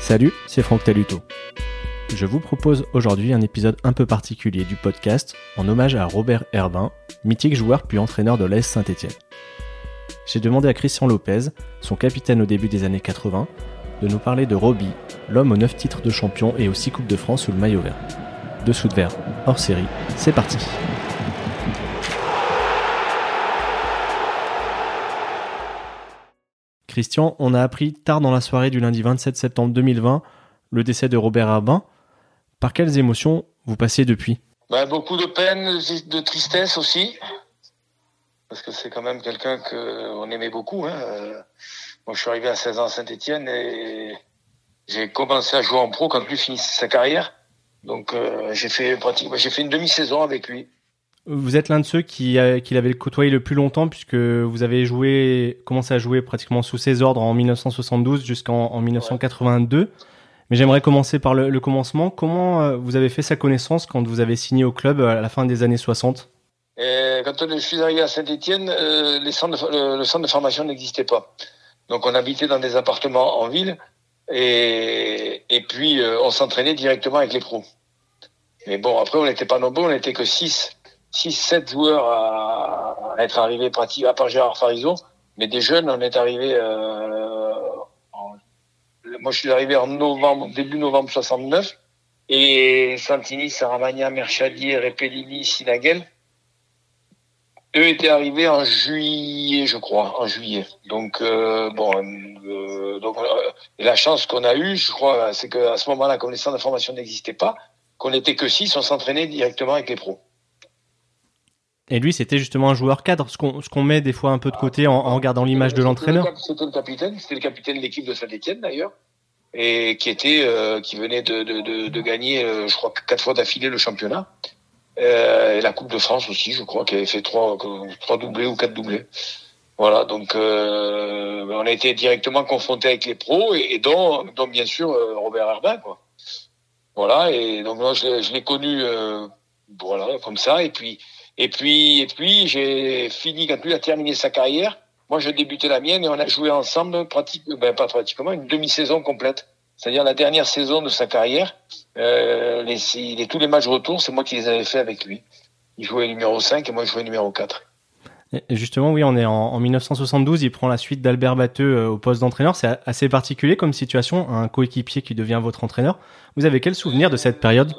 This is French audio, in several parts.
Salut, c'est Franck Taluto. Je vous propose aujourd'hui un épisode un peu particulier du podcast en hommage à Robert Herbin, mythique joueur puis entraîneur de l'AS Saint-Etienne. J'ai demandé à Christian Lopez, son capitaine au début des années 80, de nous parler de Roby, l'homme aux 9 titres de champion et aux 6 Coupes de France sous le maillot vert. Dessous de verre, hors série, c'est parti. Christian, on a appris tard dans la soirée du lundi 27 septembre 2020 le décès de Robert Herbin. Par quelles émotions vous passez depuis? Bah, Beaucoup de peine, de tristesse aussi. Parce que c'est quand même quelqu'un qu'on aimait beaucoup. Hein. Moi, je suis arrivé à 16 ans à Saint-Etienne et j'ai commencé à jouer en pro quand lui finissait sa carrière. Donc euh, j'ai fait pratiquement, j'ai fait une demi-saison avec lui. Vous êtes l'un de ceux qui, a, qui l'avait côtoyé le plus longtemps puisque vous avez joué, commencé à jouer pratiquement sous ses ordres en 1972 jusqu'en en 1982. Mais j'aimerais commencer par le, commencement. Comment euh, vous avez fait sa connaissance quand vous avez signé au club à la fin des années 60 et Quand je suis arrivé à Saint-Etienne, euh, le, centre de formation n'existait pas. Donc on habitait dans des appartements en ville et, et puis euh, on s'entraînait directement avec les pros. Mais bon, après on n'était pas nombreux, on n'était que 6 6, 7 joueurs à, être arrivés pratiquement, à part Gérard Farizo, mais des jeunes, on est arrivé, euh, moi je suis arrivé en novembre, début novembre 69, et Santini, Saramagna, Merchadier, Repellini, Sinagel, eux étaient arrivés en juillet, je crois, en juillet. Donc euh, bon, euh, donc euh, la chance qu'on a eue, je crois, c'est qu'à ce moment-là, comme les centres d'information n'existaient pas, qu'on n'était que six, on s'entraînait directement avec les pros. Et lui, c'était justement un joueur cadre, ce qu'on met des fois un peu de côté en, en regardant l'image de l'entraîneur. C'était le capitaine, c'était le capitaine de l'équipe de Saint-Etienne d'ailleurs, et qui était, euh, qui venait de, de, de, de gagner, euh, je crois, quatre fois d'affilée le championnat, euh, et la Coupe de France aussi, je crois, qui avait fait trois, trois doublés ou quatre doublés. Voilà, donc euh, on a été directement confronté avec les pros et, et dont, dont, bien sûr Robert Herbin, quoi. Voilà, et donc moi je, je l'ai connu, voilà, comme ça, et puis et puis, et puis j'ai fini quand lui a terminé sa carrière. Moi, je débutais la mienne et on a joué ensemble, pratiquement, ben, pas pratiquement, une demi-saison complète. C'est-à-dire la dernière saison de sa carrière. Euh, les, tous les matchs retour, c'est moi qui les avais fait avec lui. Il jouait numéro 5 et moi je jouais numéro 4. Et justement, oui, on est en, en 1972. Il prend la suite d'Albert Batteux euh, au poste d'entraîneur. C'est assez particulier comme situation, un coéquipier qui devient votre entraîneur. Vous avez quel souvenir de cette période?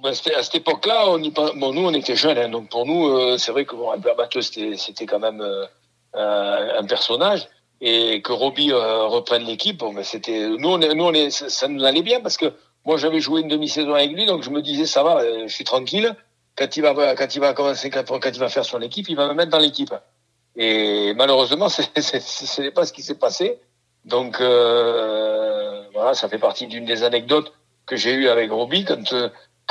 Ben, à cette époque-là, on y, bon, nous, on était jeunes, hein, donc pour nous, euh, c'est vrai que bon, Albert Batteux, c'était quand même euh, un personnage, et que Roby euh, reprenne l'équipe, bon, ben, c'était, nous, on, nous, on est, ça, nous allait bien parce que moi, j'avais joué une demi-saison avec lui, donc je me disais, ça va, je suis tranquille. Quand il va, quand il va commencer, quand, il va faire son équipe, il va me mettre dans l'équipe. Et malheureusement, ce n'est pas ce qui s'est passé. Donc voilà, ça fait partie d'une des anecdotes que j'ai eues avec Roby quand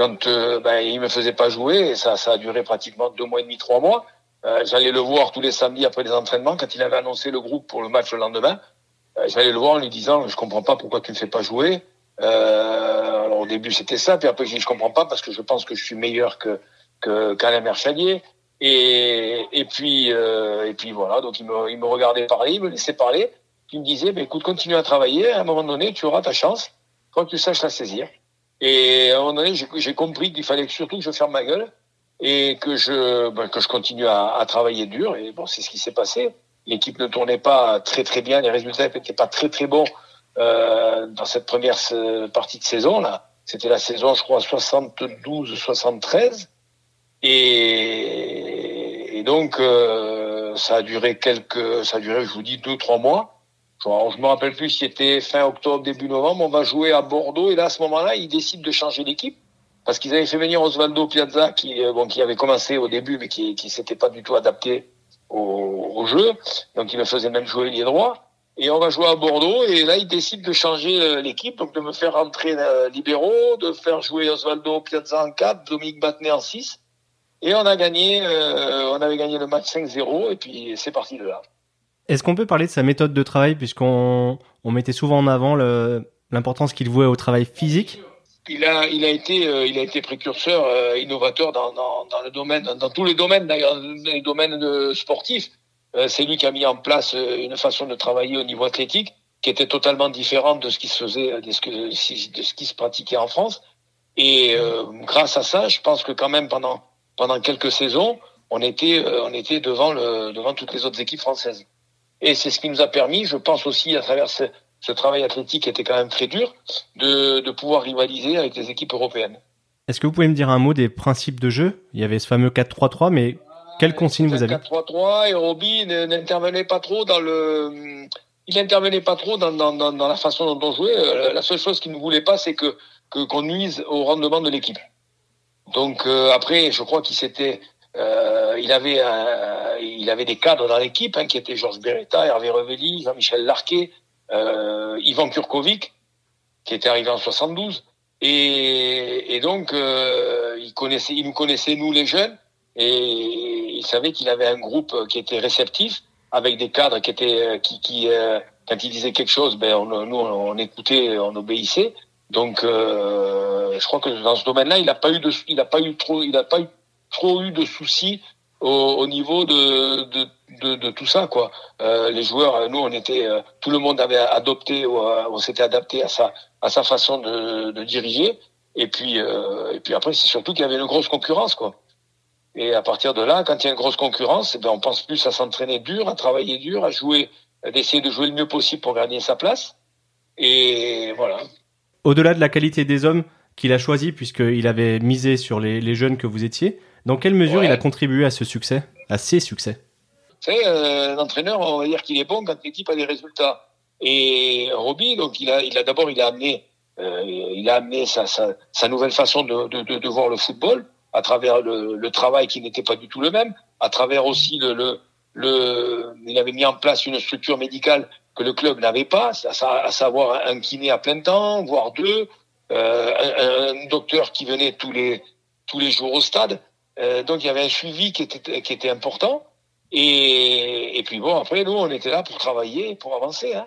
quand euh, ben, il me faisait pas jouer, et ça, ça a duré pratiquement deux mois et demi, trois mois. Euh, j'allais le voir tous les samedis après les entraînements. Quand il avait annoncé le groupe pour le match le lendemain, euh, j'allais le voir en lui disant je comprends pas pourquoi tu ne fais pas jouer. Euh, alors au début c'était ça, puis après je dis je comprends pas parce que je pense que je suis meilleur que que qu'Alain Merchadier. Et, et puis euh, et puis voilà, donc il me, il me regardait parler, il me laissait parler. Il me disait ben, écoute continue à travailler, à un moment donné tu auras ta chance quand tu saches la saisir. Et à un moment donné, j'ai compris qu'il fallait surtout que je ferme ma gueule et que je, ben, que je continue à, à, travailler dur. Et bon, c'est ce qui s'est passé. L'équipe ne tournait pas très très bien, les résultats n'étaient pas très très bons euh, dans cette première partie de saison là. C'était la saison, je crois, 72-73. Et, et, donc, euh, ça a duré quelques, ça a duré, je vous dis, deux trois mois. Je me rappelle plus si c'était fin octobre, début novembre. On va jouer à Bordeaux et là, à ce moment-là, ils décident de changer d'équipe parce qu'ils avaient fait venir Osvaldo Piazza qui, euh, bon, qui avait commencé au début mais qui, qui s'était pas du tout adapté au, au, jeu. Donc, il me faisait même jouer les droits. Et on va jouer à Bordeaux et là, ils décident de changer euh, l'équipe, donc de me faire rentrer euh, libéraux, de faire jouer Osvaldo Piazza en 4, Dominique Battenet en 6. Et on a gagné, euh, on avait gagné le match 5-0 et puis c'est parti de là. Est-ce qu'on peut parler de sa méthode de travail puisqu'on on mettait souvent en avant l'importance qu'il vouait au travail physique? Il a, euh, été précurseur, euh, innovateur dans, tous les domaines dans les domaines sportifs. Euh, c'est lui qui a mis en place une façon de travailler au niveau athlétique qui était totalement différente de ce qui se faisait, de ce, de ce qui se pratiquait en France. Et grâce à ça, je pense que quand même pendant pendant quelques saisons, on était devant toutes les autres équipes françaises. Et c'est ce qui nous a permis, je pense aussi à travers ce, ce travail athlétique qui était quand même très dur, de, de pouvoir rivaliser avec les équipes européennes. Est-ce que vous pouvez me dire un mot des principes de jeu? Il y avait ce fameux 4-3-3, mais quelle consigne vous avez 4-3-3 et Roby n'intervenait pas trop dans le il n'intervenait pas trop dans, dans, dans, la façon dont on jouait. Euh, la seule chose qu'il ne voulait pas, c'est que qu'on nuise au rendement de l'équipe. Donc euh, après, je crois qu'il s'était, euh, il avait, il avait des cadres dans l'équipe hein, qui étaient Georges Beretta, Hervé Revelli, Jean-Michel Larquet, euh, Ivan Kurkovic, qui était arrivé en 72, et, donc il connaissait, il nous connaissait nous les jeunes, et il savait qu'il avait un groupe qui était réceptif avec des cadres qui étaient euh, euh, quand ils disaient quelque chose, ben nous on, écoutait, on obéissait. Donc euh, je crois que dans ce domaine-là, il n'a pas eu de, il a pas eu trop, il a pas trop eu de soucis au, au niveau de, de, de, de, tout ça quoi. Euh, les joueurs, nous on était, tout le monde avait adopté, on s'était adapté à sa à sa façon de, de diriger. Et puis et puis après c'est surtout qu'il y avait une grosse concurrence quoi. Et à partir de là, quand il y a une grosse concurrence, eh ben, on pense plus à s'entraîner dur, à travailler dur, à jouer, d'essayer de jouer le mieux possible pour gagner sa place. Et voilà. Au-delà de la qualité des hommes qu'il a choisi, puisqu'il avait misé sur les, les, jeunes que vous étiez, dans quelle mesure il a contribué à ce succès, à ces succès? Savez, euh, l'entraîneur, on va dire qu'il est bon quand l'équipe a des résultats. Et Roby, donc il a, il a d'abord, il a amené, euh, il a amené sa, sa, sa nouvelle façon de, de, de, voir le football à travers le, le travail qui n'était pas du tout le même, à travers aussi le, le, le, il avait mis en place une structure médicale que le club n'avait pas, à, savoir un kiné à plein temps, voire deux, un, un, docteur qui venait tous les tous les jours au stade. Euh, donc il y avait un suivi qui était qui était important. Et, et puis bon, après nous, on était là pour travailler, pour avancer. Hein.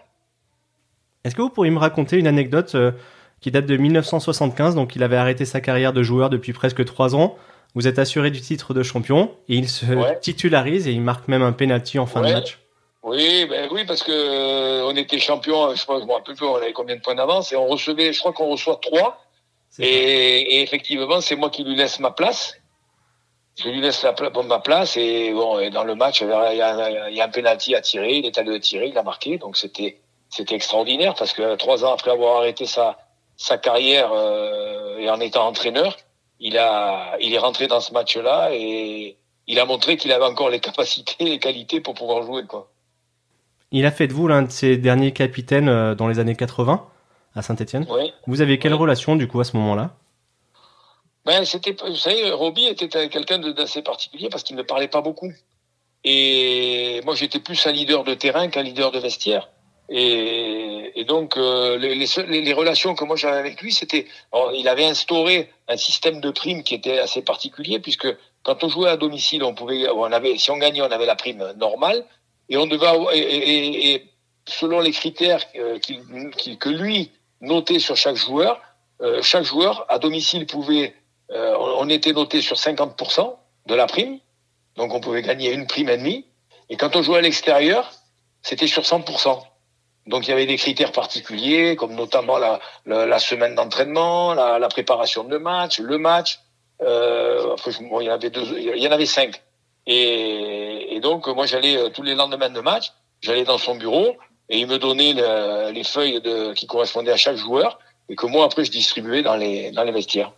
Est-ce que vous pourriez me raconter une anecdote euh, qui date de 1975, donc il avait arrêté sa carrière de joueur depuis presque trois ans. Vous êtes assuré du titre de champion et il se titularise et il marque même un penalty en fin de match. Oui, ben oui, parce que euh, on était champion, je pense, bon, un peu plus, on avait combien de points d'avance et on recevait, je crois qu'on reçoit trois. Et, et, effectivement, c'est moi qui lui laisse ma place. Je lui laisse la, bon, ma place et bon, et dans le match, il y, a, il y a un penalty à tirer, il est allé le tirer, il a marqué, donc c'était c'était extraordinaire parce que trois ans après avoir arrêté sa sa carrière euh, et en étant entraîneur, il a, il est rentré dans ce match-là et il a montré qu'il avait encore les capacités, les qualités pour pouvoir jouer, quoi. Il a fait de vous l'un de ses derniers capitaines euh, dans les années 80 à Saint-Etienne. Oui. Vous avez quelle relation du coup à ce moment-là? Ben, c'était, vous savez, Roby était quelqu'un d'assez particulier parce qu'il ne parlait pas beaucoup. Et moi, j'étais plus un leader de terrain qu'un leader de vestiaire. Et, et donc euh, les, les, les, relations que moi j'avais avec lui, c'était, il avait instauré un système de primes qui était assez particulier puisque quand on jouait à domicile, on pouvait, on avait, si on gagnait, on avait la prime normale et on devait, et, et, et selon les critères qu que lui notait sur chaque joueur, euh, chaque joueur à domicile pouvait, euh, on était noté sur 50% de la prime, donc on pouvait gagner une prime et demie. Et quand on jouait à l'extérieur, c'était sur 100%. Donc il y avait des critères particuliers, comme notamment la, la, la semaine d'entraînement, la, la, préparation de match, le match. Euh, bon, il y en avait deux, il y en avait cinq. Et, et donc moi j'allais euh, tous les lendemains de match, j'allais dans son bureau et il me donnait le, les feuilles de, qui correspondaient à chaque joueur et que moi après je distribuais dans les dans les vestiaires.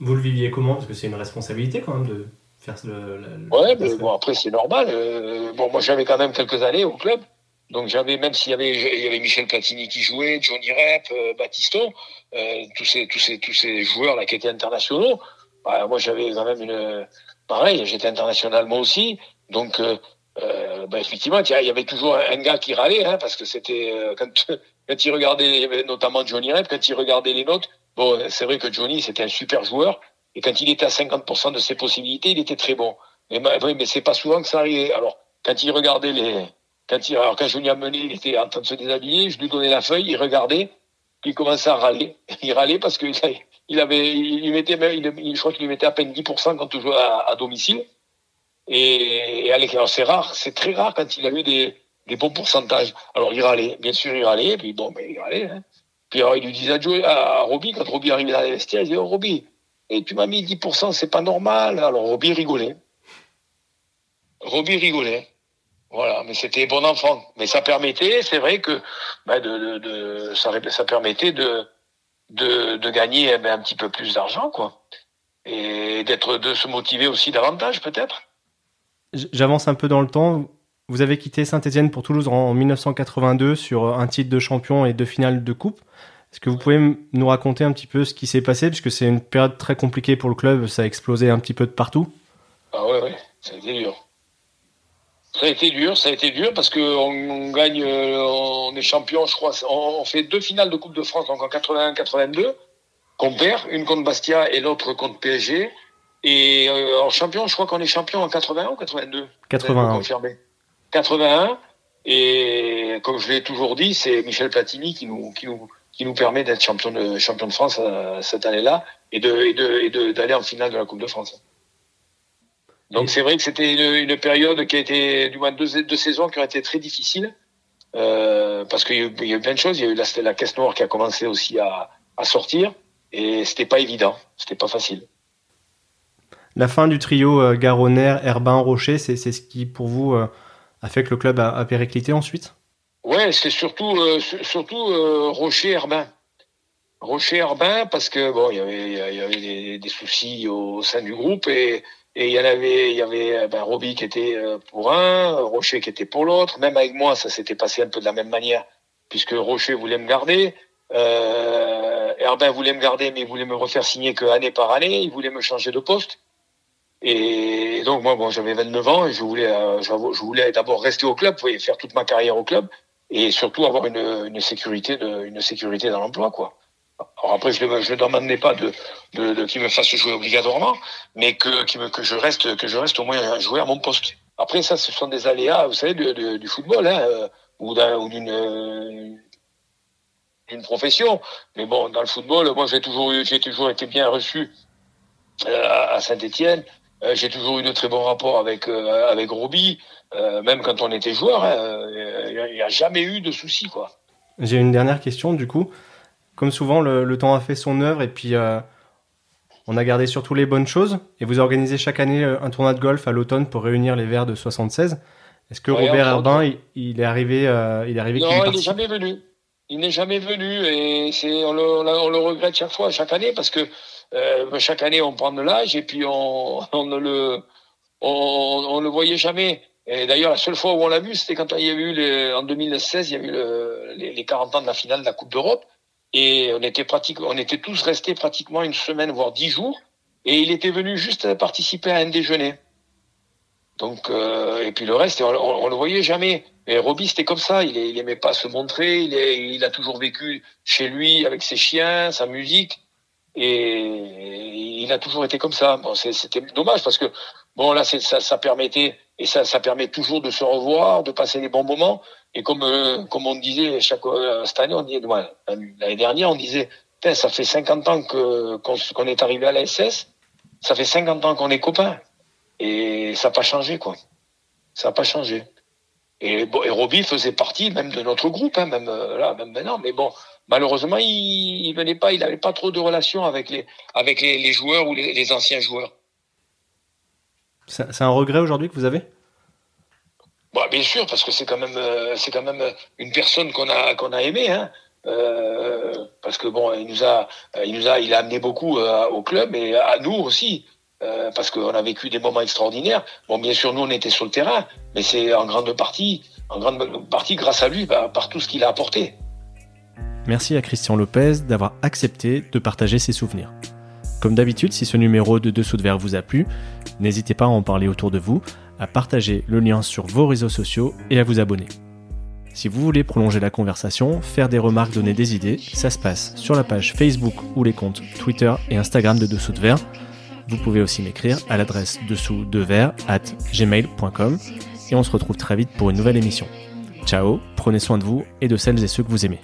Vous le viviez comment? Parce que c'est une responsabilité quand même de faire le. le ouais, mais bon après c'est normal. Euh, bon moi j'avais quand même quelques années au club. Donc j'avais même s'il y avait il y avait Michel Platini qui jouait, Johnny Rep, euh, euh, tous ces tous ces tous ces joueurs là qui étaient internationaux. Bah, moi j'avais quand même une pareil, j'étais international moi aussi. Donc euh, euh bah, effectivement il y avait toujours un gars qui râlait hein, parce que c'était euh, quand quand il regardait notamment Johnny Rep, quand il regardait les notes. Bon c'est vrai que Johnny c'était un super joueur et quand il était à 50% de ses possibilités il était très bon. Mais, mais c'est pas souvent que ça arrivait. Alors quand il regardait les quand il, alors quand venais amener, il était en train de se déshabiller, je lui donnais la feuille, il regardait, il commençait à râler. Il râlait parce qu'il il avait, il mettait même, je crois qu'il lui mettait à peine 10% quand on jouait à, domicile. Et, et c'est rare, c'est très rare quand il a eu des, bons pourcentages. Alors il râlait, bien sûr il râlait, puis bon, ben, il râlait. Hein. Puis alors, il lui disait à, à Robbie, quand Robbie arrivait dans les vestiaires, il disait, oh Robbie, et tu m'as mis 10%, c'est pas normal. Alors Robbie rigolait. Robbie rigolait. Voilà, mais c'était bon enfant. Mais ça permettait, c'est vrai que ben de, de, de, ça, ça permettait de, de, de gagner eh ben, un petit peu plus d'argent, quoi. Et d'être de se motiver aussi davantage, peut-être. J'avance un peu dans le temps. Vous avez quitté Saint-Etienne pour Toulouse en 1982 sur un titre de champion et deux finales de coupe. Est-ce que vous pouvez nous raconter un petit peu ce qui s'est passé? Puisque c'est une période très compliquée pour le club, ça a explosé un petit peu de partout. Ah ouais, ouais, ça a été dur. Ça a été dur, ça a été dur parce qu'on on gagne, euh, on est champion, je crois. On fait deux finales de Coupe de France, donc en 81-82, qu'on perd, une contre Bastia et l'autre contre PSG. Et euh, en champion, je crois qu'on est champion en 81 ou 82 81. 81. Et comme je l'ai toujours dit, c'est Michel Platini qui nous, qui nous, qui nous permet d'être champion de, champion de France euh, cette année-là et de, et de, et de, d'aller en finale de la Coupe de France. Donc c'est vrai que c'était une, une, période qui a été, du moins deux, deux saisons qui ont été très difficiles. Euh, parce qu'il y, y, a eu plein de choses. Il y a eu la, la caisse noire qui a commencé aussi à, à sortir. Et c'était pas évident. C'était pas facile. La fin du trio euh, Garonner, Herbin, Rocher, c'est ce qui, pour vous, euh, a fait que le club a, a périclité ensuite? Ouais, c'est surtout, euh, surtout Rocher, Herbin. Rocher, Herbin, parce que bon, il y avait, y avait des, soucis au sein du groupe et et il y en avait, il y avait euh, ben, Roby qui était euh, pour un, Rocher qui était pour l'autre. Même avec moi, ça s'était passé un peu de la même manière, puisque Rocher voulait me garder. Euh, voulait me garder, mais il voulait me refaire signer que année par année. Il voulait me changer de poste. Et donc moi, bon, j'avais 29 ans et je voulais, euh, je voulais d'abord rester au club, faire toute ma carrière au club, et surtout avoir une, une sécurité, de, une sécurité dans l'emploi, quoi. Alors après, je ne demandais pas de, qu'il me fasse jouer obligatoirement, mais que, je reste, au moins jouer à mon poste. Après, ça, ce sont des aléas, vous savez, du football, hein, euh, ou d'une d'une profession. Mais bon, dans le football, moi, j'ai toujours toujours été bien reçu euh, à Saint-Étienne. Euh, j'ai toujours eu de très bons rapports avec euh, Roby, euh, même quand on était joueur. Hein, il n'y a, a, jamais eu de soucis, quoi. J'ai une dernière question, du coup comme souvent, le, le, temps a fait son œuvre et puis euh, on a gardé surtout les bonnes choses. Et vous organisez chaque année euh, un tournoi de golf à l'automne pour réunir les Verts de 76. Est-ce que ouais, Robert Herbin, il, il, est arrivé, euh, il est arrivé Non, il n'est jamais venu. Il n'est jamais venu et c'est on le, on le, regrette chaque fois, chaque année, parce que euh, chaque année on prend de l'âge et puis on, on ne le on, on le voyait jamais. Et d'ailleurs, la seule fois où on l'a vu, c'était quand il y a eu les, en 2016, il y a eu le, les, les 40 ans de la finale de la Coupe d'Europe. Et on était pratique, on était tous restés pratiquement une semaine, voire dix jours. Et il était venu juste participer à un déjeuner. Donc, euh, et puis le reste, on, on, le voyait jamais. Et Roby, c'était comme ça. Il, aimait pas se montrer. Il a toujours vécu chez lui avec ses chiens, sa musique. Et il a toujours été comme ça. Bon, c'était dommage parce que bon là, ça, ça permettait et ça, ça permet toujours de se revoir, de passer des bons moments. Et comme euh, comme on disait chaque euh, cette année, on disait l'année dernière, on disait ça fait 50 ans que qu'on qu est arrivé à la SS, ça fait 50 ans qu'on est copains et ça n'a pas changé quoi. Ça n'a pas changé. Et, et Roby faisait partie même de notre groupe, hein, même euh, là, même maintenant. Mais bon, malheureusement, il, venait pas, il n'avait pas trop de relations avec les avec les, joueurs ou les anciens joueurs. C'est un regret aujourd'hui que vous avez? Bah, bien sûr, parce que c'est quand même, euh, c'est quand même une personne qu'on a, qu'on a aimé, hein. Euh, parce que bon, il nous a, il nous a, il a amené beaucoup euh, au club et à nous aussi, euh, parce qu'on a vécu des moments extraordinaires. Bon, bien sûr, nous on était sur le terrain, mais c'est en grande partie, en grande partie grâce à lui, bah, par tout ce qu'il a apporté. Merci à Christian Lopez d'avoir accepté de partager ses souvenirs. Comme d'habitude, si ce numéro de Dessous de Verre vous a plu, n'hésitez pas à en parler autour de vous, à partager le lien sur vos réseaux sociaux et à vous abonner. Si vous voulez prolonger la conversation, faire des remarques, donner des idées, ça se passe sur la page Facebook ou les comptes Twitter et Instagram de Dessous de Verre. Vous pouvez aussi m'écrire à l'adresse dessous de verre at gmail.com et on se retrouve très vite pour une nouvelle émission. Ciao, prenez soin de vous et de celles et ceux que vous aimez.